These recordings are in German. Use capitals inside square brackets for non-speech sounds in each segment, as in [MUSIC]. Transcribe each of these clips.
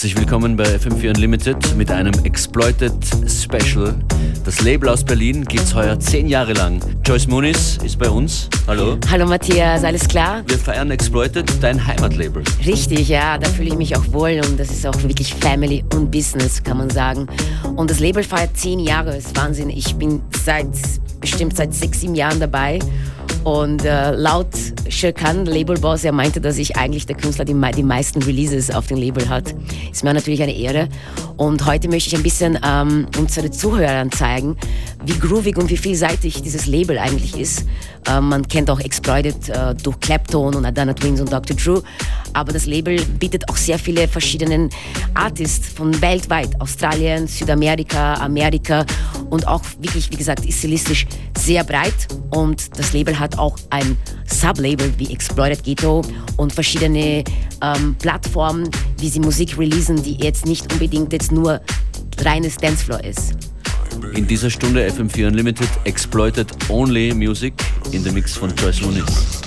Herzlich willkommen bei FM4 Unlimited mit einem Exploited Special. Das Label aus Berlin gibt es heuer zehn Jahre lang. Joyce Muniz ist bei uns. Hallo. Hallo Matthias, alles klar? Wir feiern Exploited, dein Heimatlabel. Richtig, ja, da fühle ich mich auch wohl und das ist auch wirklich Family und Business, kann man sagen. Und das Label feiert zehn Jahre, das ist Wahnsinn. Ich bin seit bestimmt seit sechs, sieben Jahren dabei und äh, laut Shirkan, Labelboss, er meinte, dass ich eigentlich der Künstler, die, die meisten Releases auf dem Label hat. Ist mir natürlich eine Ehre. Und heute möchte ich ein bisschen ähm, unsere Zuhörern zeigen, wie groovig und wie vielseitig dieses Label eigentlich ist. Ähm, man kennt auch Exploited äh, durch Clapton und Adana Twins und Dr. Drew. Aber das Label bietet auch sehr viele verschiedene Artists von weltweit. Australien, Südamerika, Amerika und auch wirklich, wie gesagt, ist stilistisch sehr breit. Und das Label hat auch ein Sublabel wie Exploited Ghetto und verschiedene ähm, Plattformen, wie sie Musik releasen, die jetzt nicht unbedingt jetzt nur reines Dancefloor ist. In dieser Stunde FM4 Unlimited Exploited Only Music in the Mix von Joyce Muniz.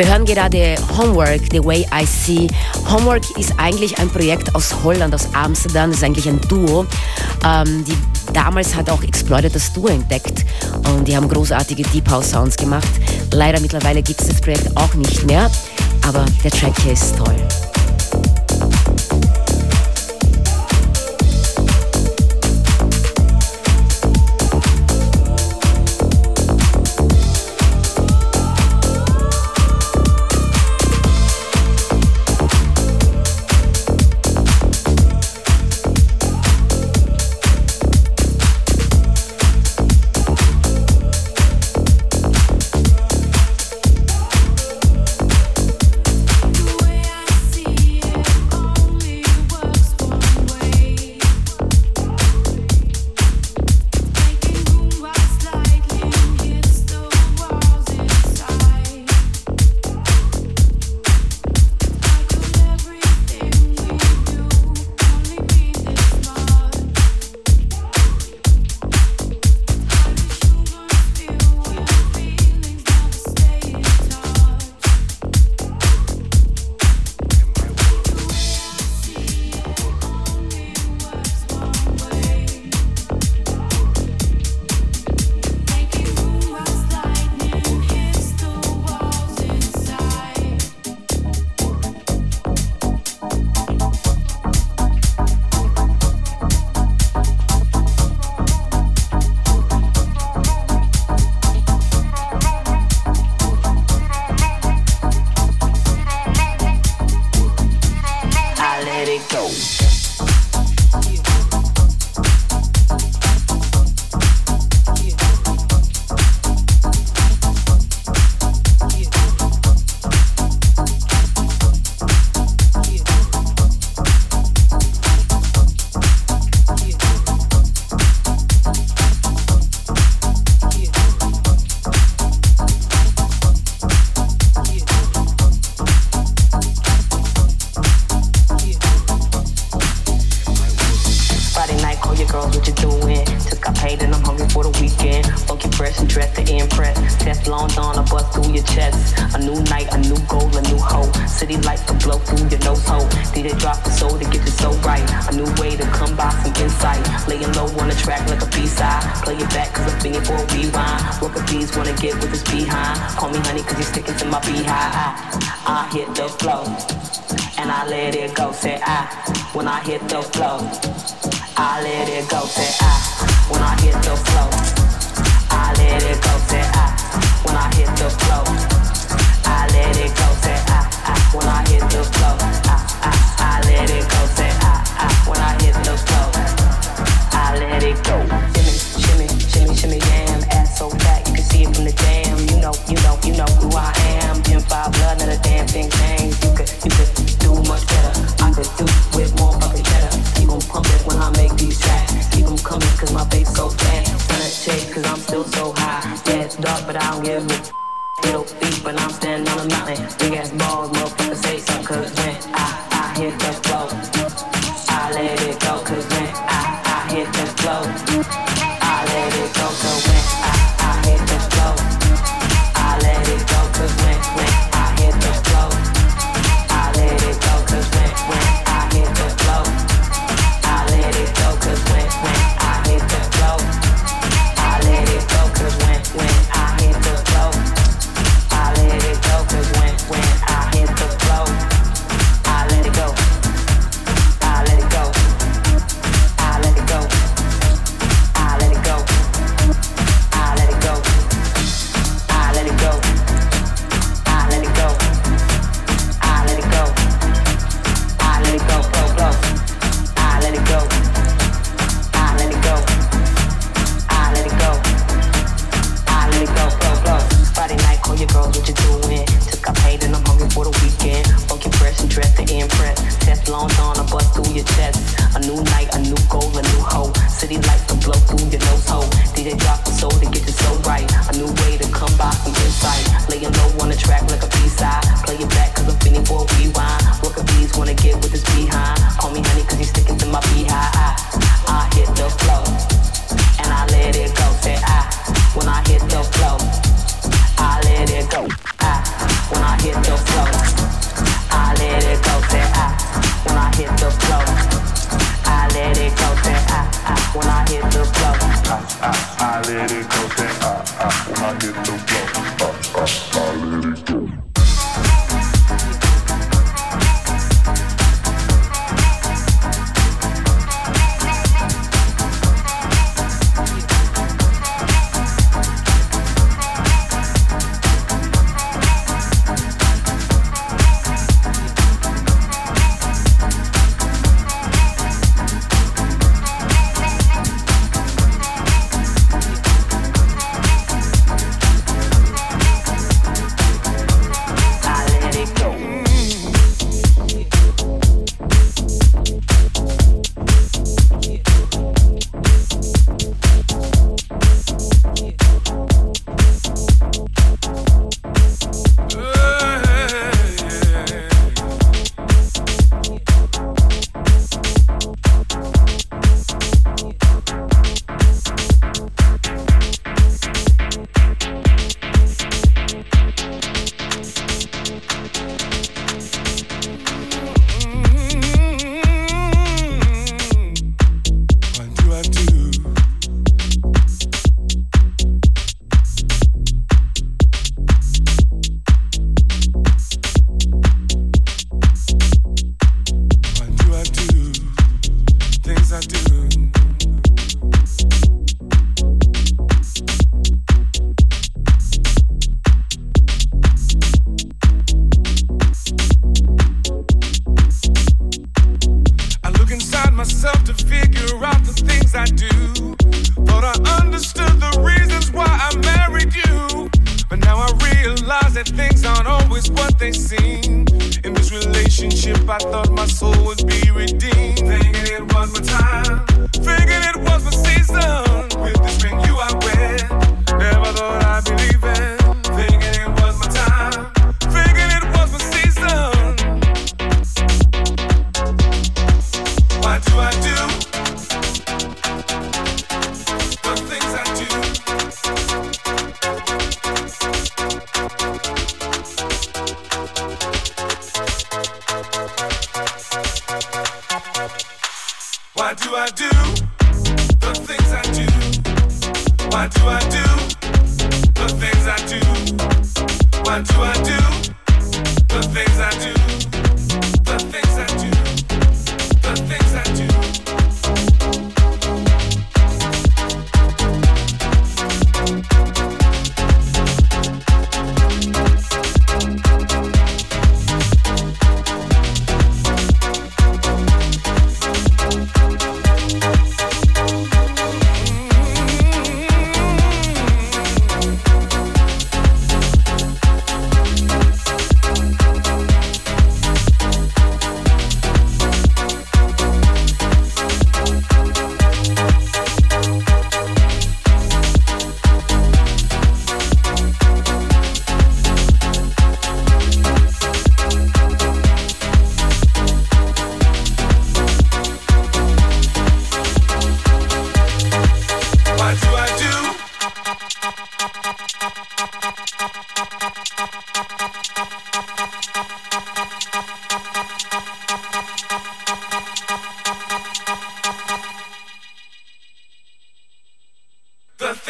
Wir hören gerade Homework, The Way I See. Homework ist eigentlich ein Projekt aus Holland, aus Amsterdam. Das ist eigentlich ein Duo. Ähm, die, damals hat auch Exploited das Duo entdeckt und die haben großartige Deep House Sounds gemacht. Leider mittlerweile gibt es das Projekt auch nicht mehr, aber der Track hier ist toll.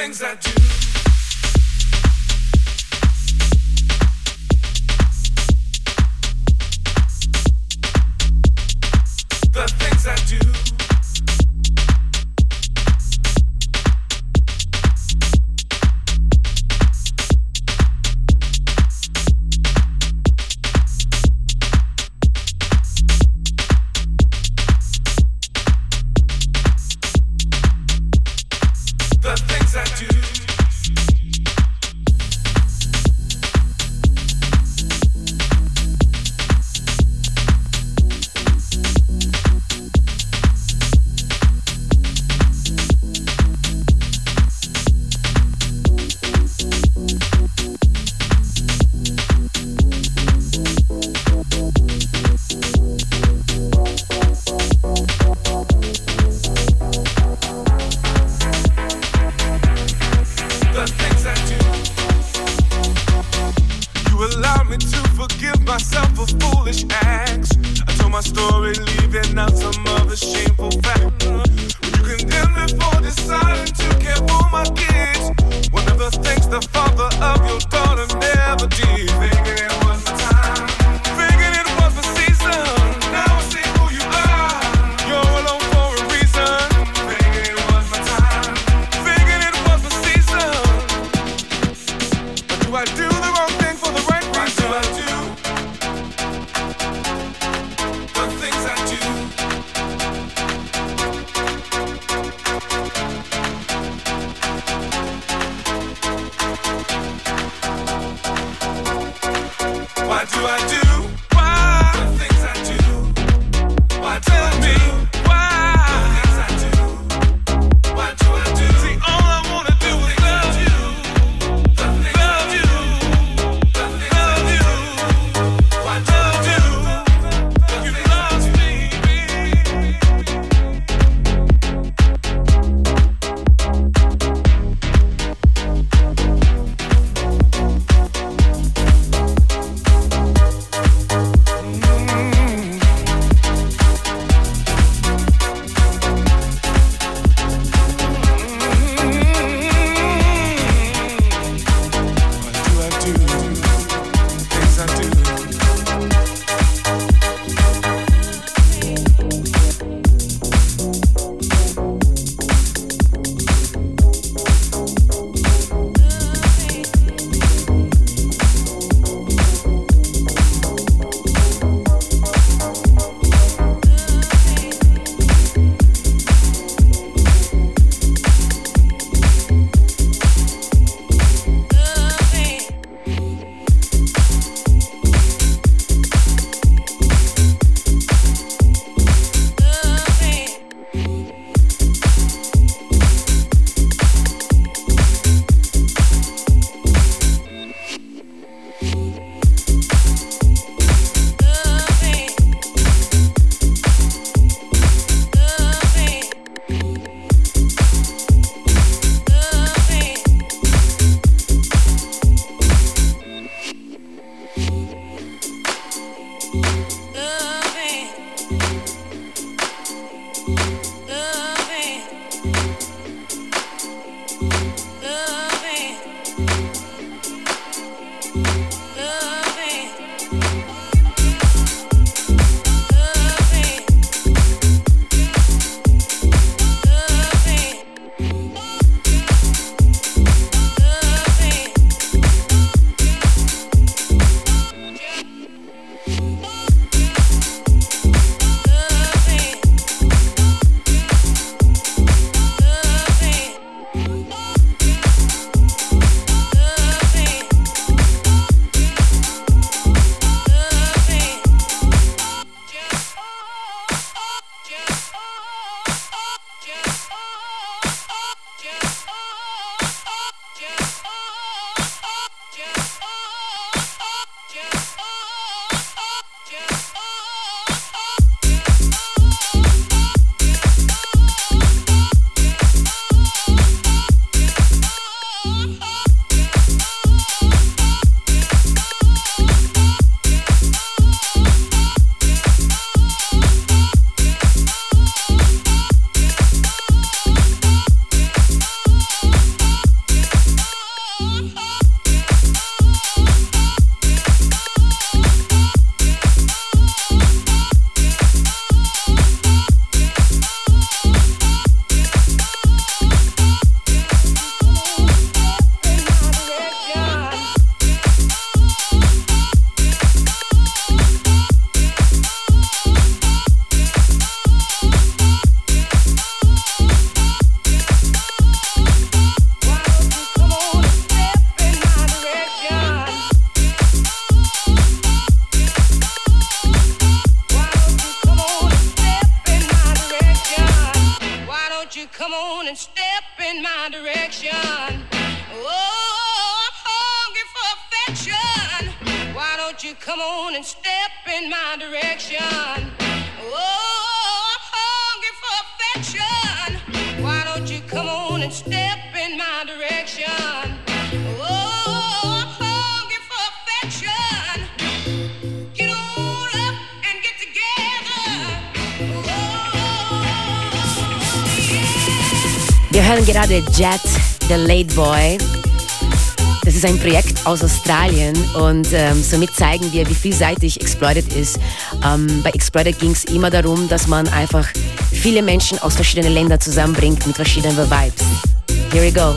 things I do. Gerade Jet, the Late Boy. Das ist ein Projekt aus Australien und ähm, somit zeigen wir, wie vielseitig Exploited ist. Ähm, bei Exploited ging es immer darum, dass man einfach viele Menschen aus verschiedenen Ländern zusammenbringt mit verschiedenen Vibes. Here we go.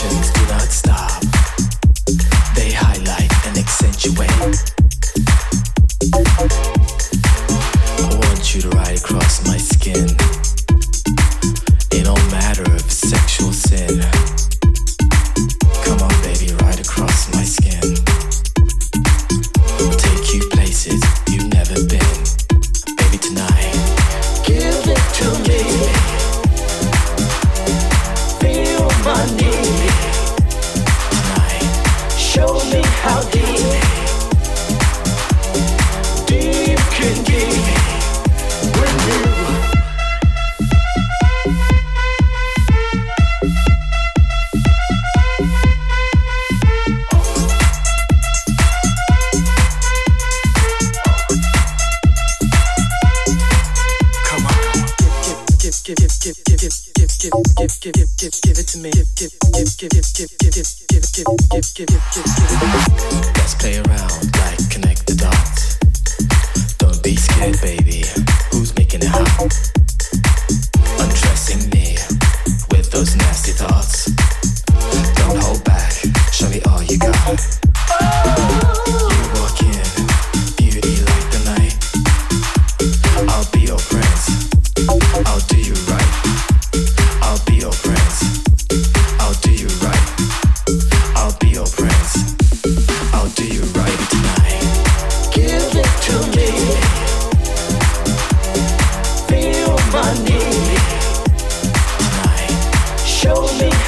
emotions do not stop.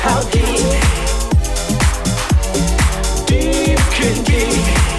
how deep, deep can be.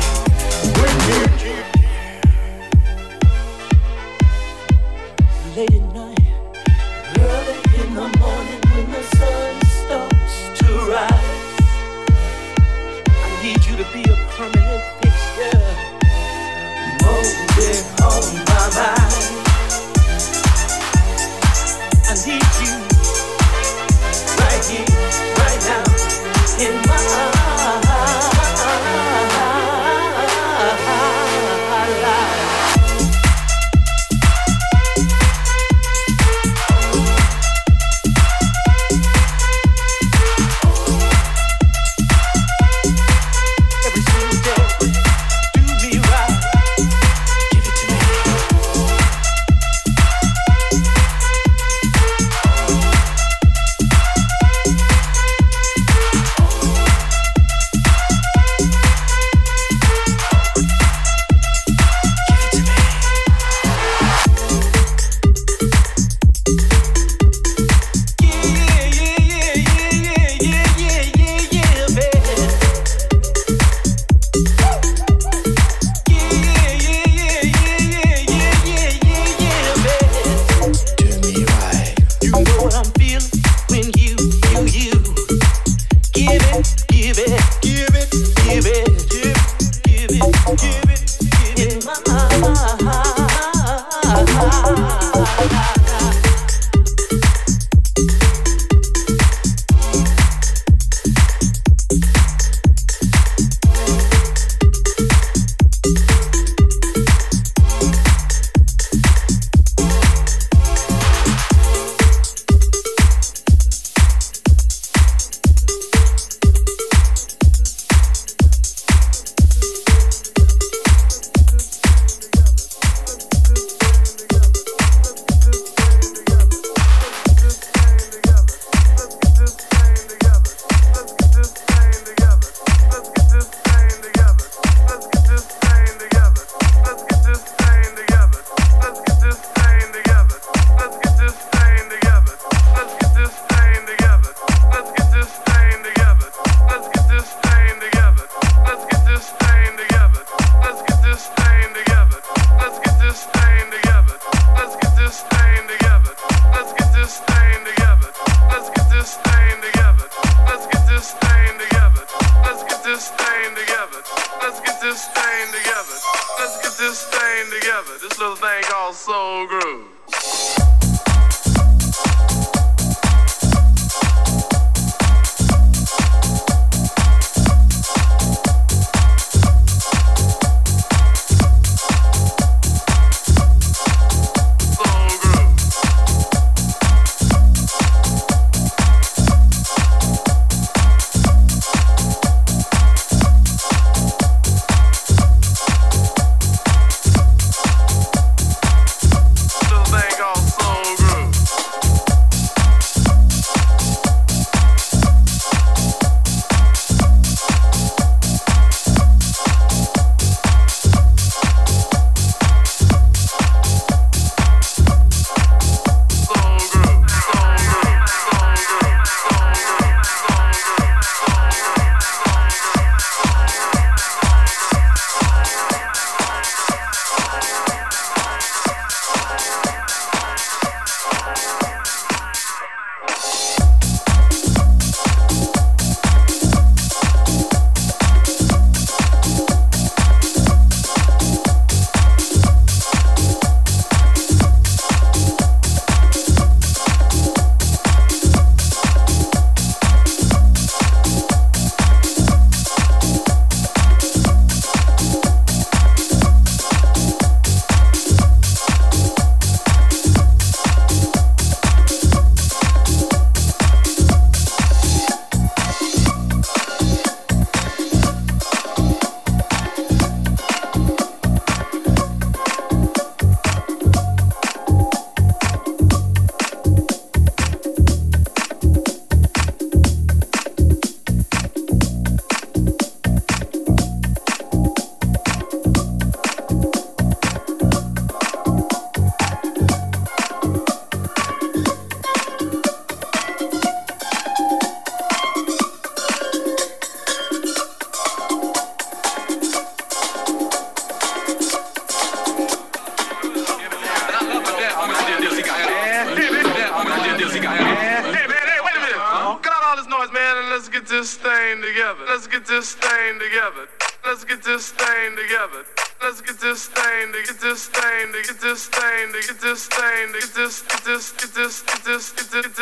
let's get this thing together. Let's get this thing together. Let's get this thing together. Let's get this thing to get this thing to get this thing to get this thing to get this get this get this get this get this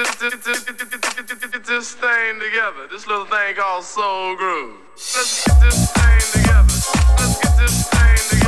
get this thing together. This little thing called soul groove. Let's get this thing together. Let's get this thing together.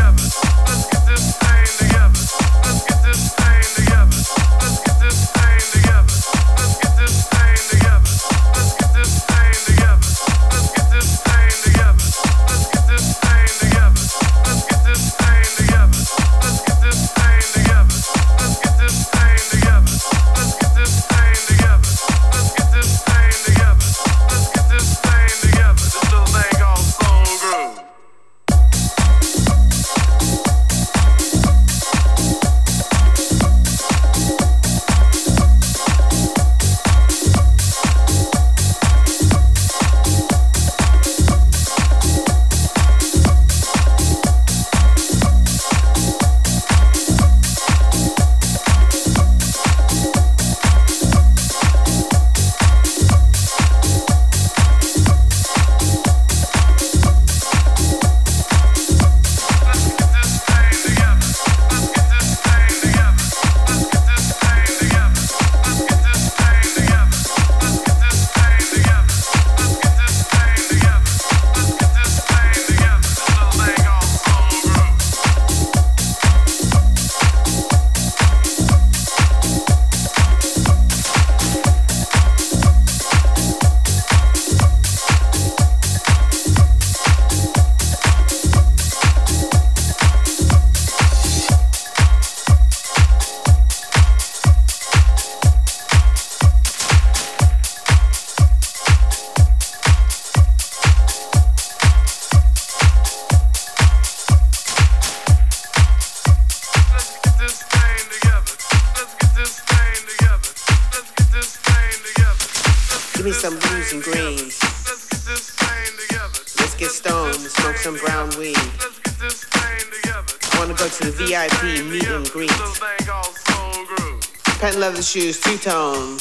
shoes, two tone,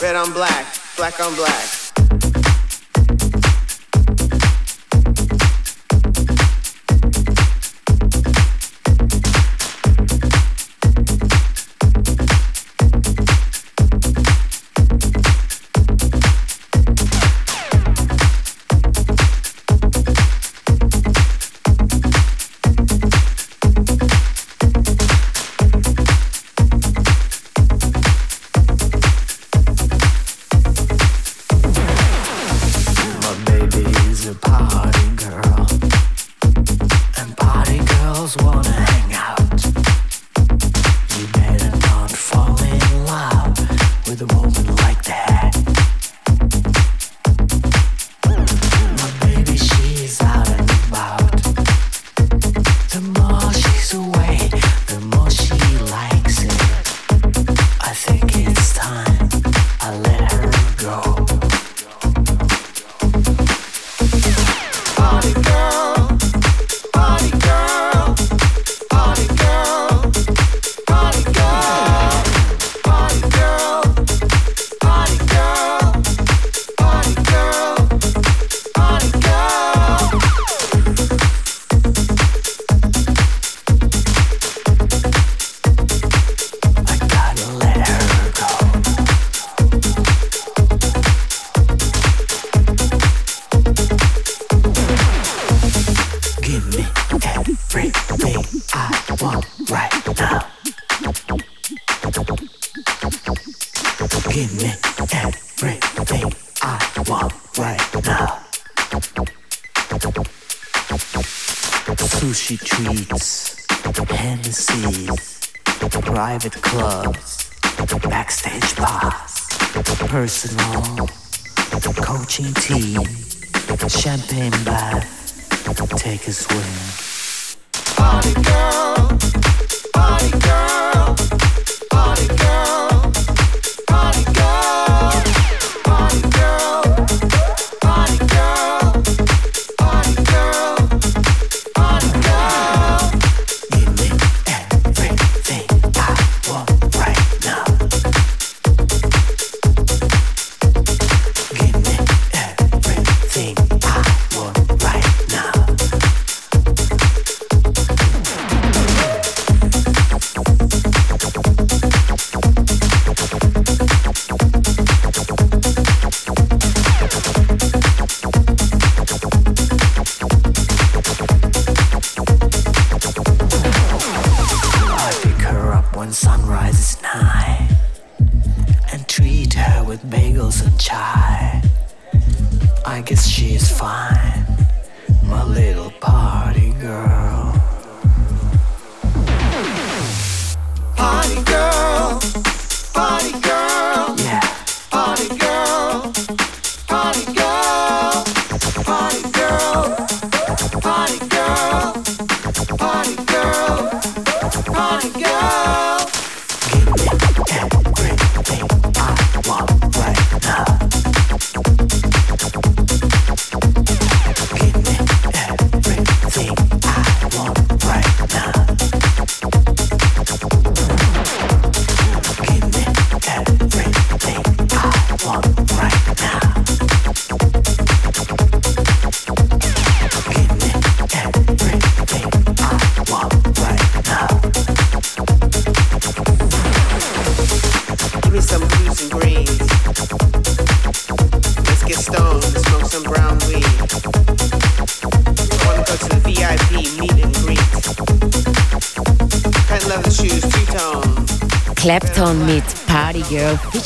red on black, black on black. go.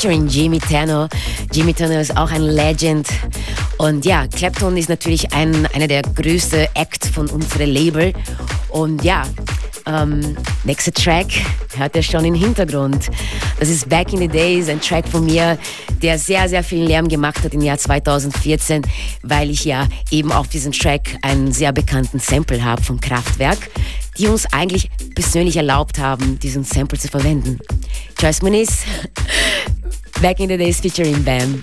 Featuring Jimmy Tanner. Jimmy Tanner ist auch ein Legend. Und ja, Clapton ist natürlich ein, einer der größten Acts von unserem Label. Und ja, ähm, nächster Track hört ihr schon im Hintergrund. Das ist Back in the Days, ein Track von mir, der sehr, sehr viel Lärm gemacht hat im Jahr 2014, weil ich ja eben auf diesem Track einen sehr bekannten Sample habe vom Kraftwerk, die uns eigentlich persönlich erlaubt haben, diesen Sample zu verwenden. Joyce Muniz, Back in the Days featuring Bam.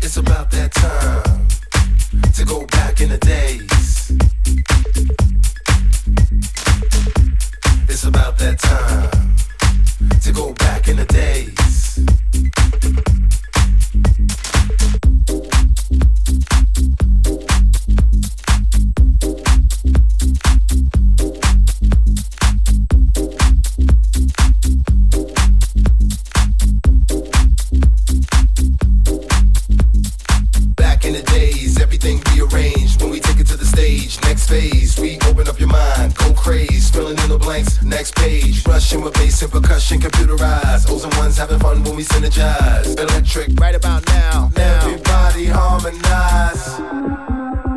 It's about that time to go back in the days. It's about that time to go back in the days. Phase, we open up your mind, go crazy, filling in the blanks. Next page, rushing with bass and percussion, computerized. O's and ones having fun when we synergize. Electric, Right about now, now. everybody harmonize.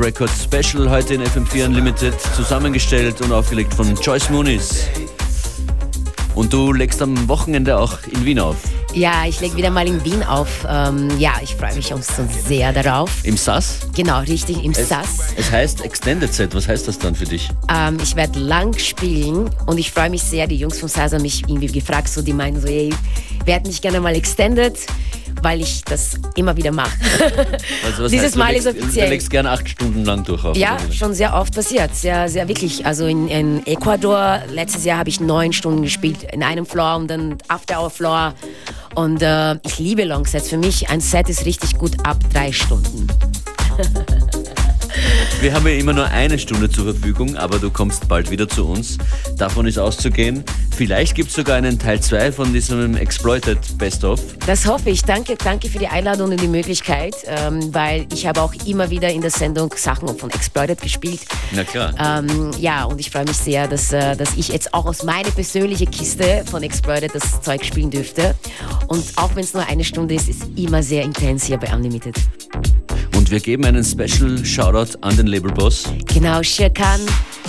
Record Special heute in FM4 Unlimited, zusammengestellt und aufgelegt von Joyce Muniz. Und du legst am Wochenende auch in Wien auf. Ja, ich lege wieder mal in Wien auf. Ähm, ja, ich freue mich auch so sehr darauf. Im SAS? Genau, richtig, im Es, SAS. es heißt Extended Set. Was heißt das dann für dich? Ähm, ich werde lang spielen und ich freue mich sehr. Die Jungs von SAS haben mich irgendwie gefragt, so, die meinen so, wir hätten dich gerne mal extended, weil ich das immer wieder mache. [LAUGHS] Also Dieses heißt, Mal ist legst, offiziell. Du legst gerne acht Stunden lang durch auf. Ja, schon sehr oft passiert. Sehr, sehr wirklich. Also in, in Ecuador, letztes Jahr habe ich neun Stunden gespielt in einem Floor und dann After Hour Floor. Und äh, ich liebe Longsets. Für mich ein Set ist richtig gut ab drei Stunden. [LAUGHS] Wir haben ja immer nur eine Stunde zur Verfügung, aber du kommst bald wieder zu uns. Davon ist auszugehen. Vielleicht gibt es sogar einen Teil 2 von diesem Exploited Best-of. Das hoffe ich. Danke, danke für die Einladung und die Möglichkeit, ähm, weil ich habe auch immer wieder in der Sendung Sachen von Exploited gespielt. Na klar. Ähm, ja, und ich freue mich sehr, dass, äh, dass ich jetzt auch aus meiner persönlichen Kiste von Exploited das Zeug spielen dürfte. Und auch wenn es nur eine Stunde ist, ist immer sehr intens hier bei Unlimited. Und wir geben einen Special Shoutout an den Labelboss. Genau, Shirkan,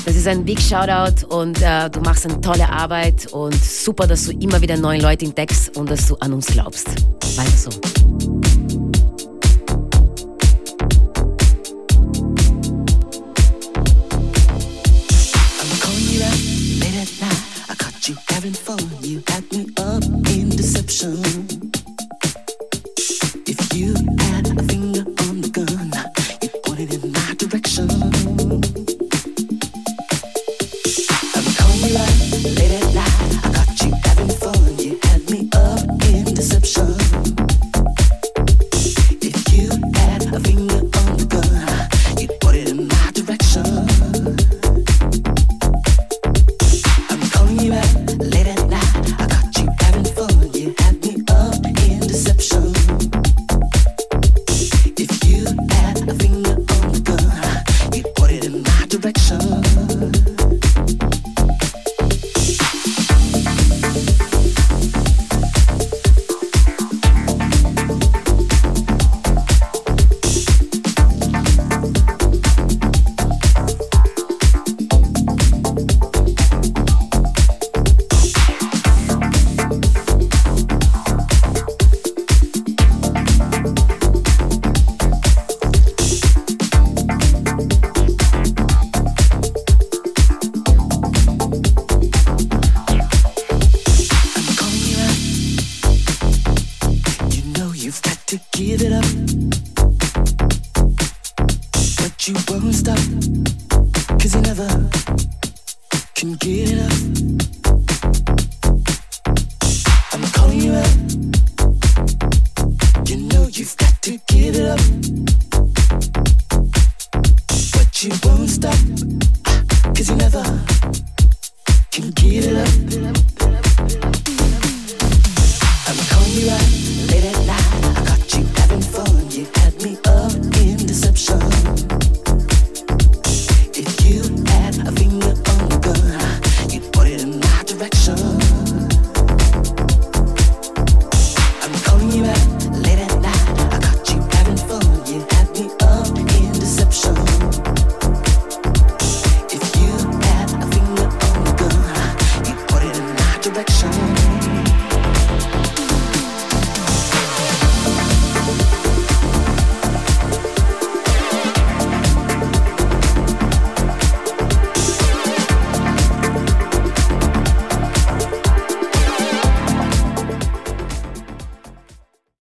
das ist ein Big Shoutout und äh, du machst eine tolle Arbeit und super, dass du immer wieder neue Leute entdeckst und dass du an uns glaubst. Weiter so.